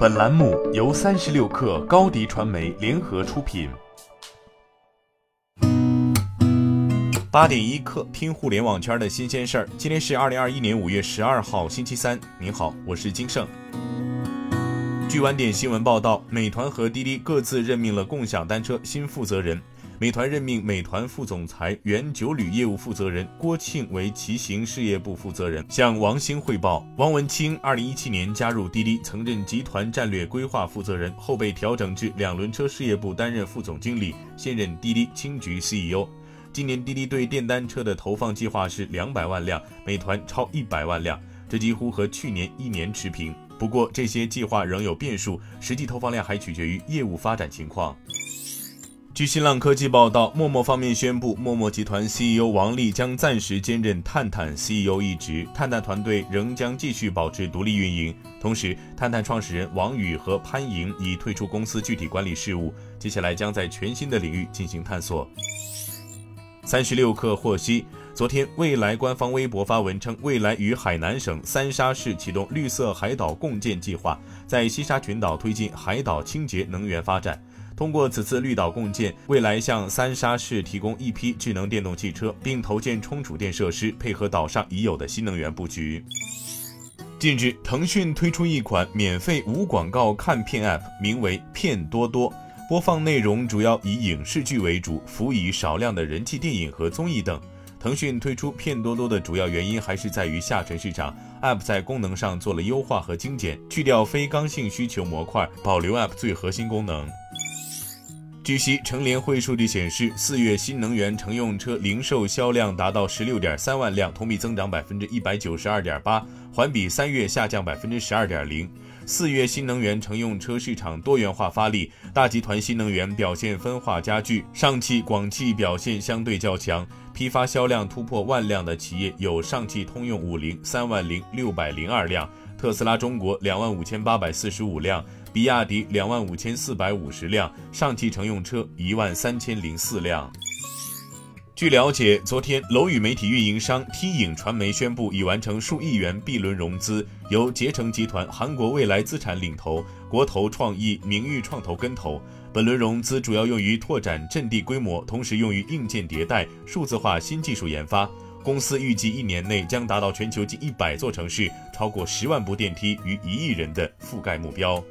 本栏目由三十六克高低传媒联合出品。八点一刻，听互联网圈的新鲜事儿。今天是二零二一年五月十二号，星期三。您好，我是金盛。据晚点新闻报道，美团和滴滴各自任命了共享单车新负责人。美团任命美团副总裁、原九旅业务负责人郭庆为骑行事业部负责人，向王兴汇报。王文清二零一七年加入滴滴，曾任集团战略规划负责人，后被调整至两轮车事业部担任副总经理，现任滴滴青桔 CEO。今年滴滴对电单车的投放计划是两百万辆，美团超一百万辆，这几乎和去年一年持平。不过这些计划仍有变数，实际投放量还取决于业务发展情况。据新浪科技报道，陌陌方面宣布，陌陌集团 CEO 王力将暂时兼任探探 CEO 一职，探探团队仍将继续保持独立运营。同时，探探创始人王宇和潘莹已退出公司具体管理事务，接下来将在全新的领域进行探索。三十六氪获悉，昨天未来官方微博发文称，未来与海南省三沙市启动绿色海岛共建计划，在西沙群岛推进海岛清洁能源发展。通过此次绿岛共建，未来向三沙市提供一批智能电动汽车，并投建充储电设施，配合岛上已有的新能源布局。近日，腾讯推出一款免费无广告看片 App，名为“片多多”，播放内容主要以影视剧为主，辅以少量的人气电影和综艺等。腾讯推出片多多的主要原因还是在于下沉市场，App 在功能上做了优化和精简，去掉非刚性需求模块，保留 App 最核心功能。据悉，乘联会数据显示，四月新能源乘用车零售销量达到十六点三万辆，同比增长百分之一百九十二点八，环比三月下降百分之十二点零。四月新能源乘用车市场多元化发力，大集团新能源表现分化加剧，上汽、广汽表现相对较强。批发销量突破万辆的企业有上汽通用五菱三万零六百零二辆，特斯拉中国两万五千八百四十五辆。比亚迪两万五千四百五十辆，上汽乘用车一万三千零四辆。据了解，昨天楼宇媒体运营商 T 影传媒宣布已完成数亿元 B 轮融资，由捷成集团、韩国未来资产领投，国投创意、名誉创投跟投。本轮融资主要用于拓展阵地规模，同时用于硬件迭代、数字化新技术研发。公司预计一年内将达到全球近一百座城市、超过十万部电梯与一亿人的覆盖目标。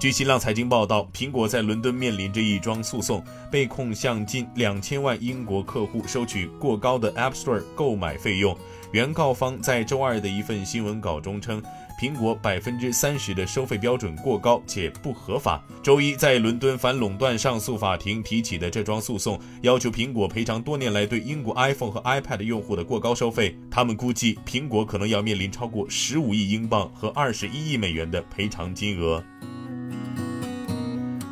据新浪财经报道，苹果在伦敦面临着一桩诉讼，被控向近两千万英国客户收取过高的 App Store 购买费用。原告方在周二的一份新闻稿中称，苹果百分之三十的收费标准过高且不合法。周一，在伦敦反垄断上诉法庭提起的这桩诉讼，要求苹果赔偿多年来对英国 iPhone 和 iPad 用户的过高收费。他们估计，苹果可能要面临超过十五亿英镑和二十一亿美元的赔偿金额。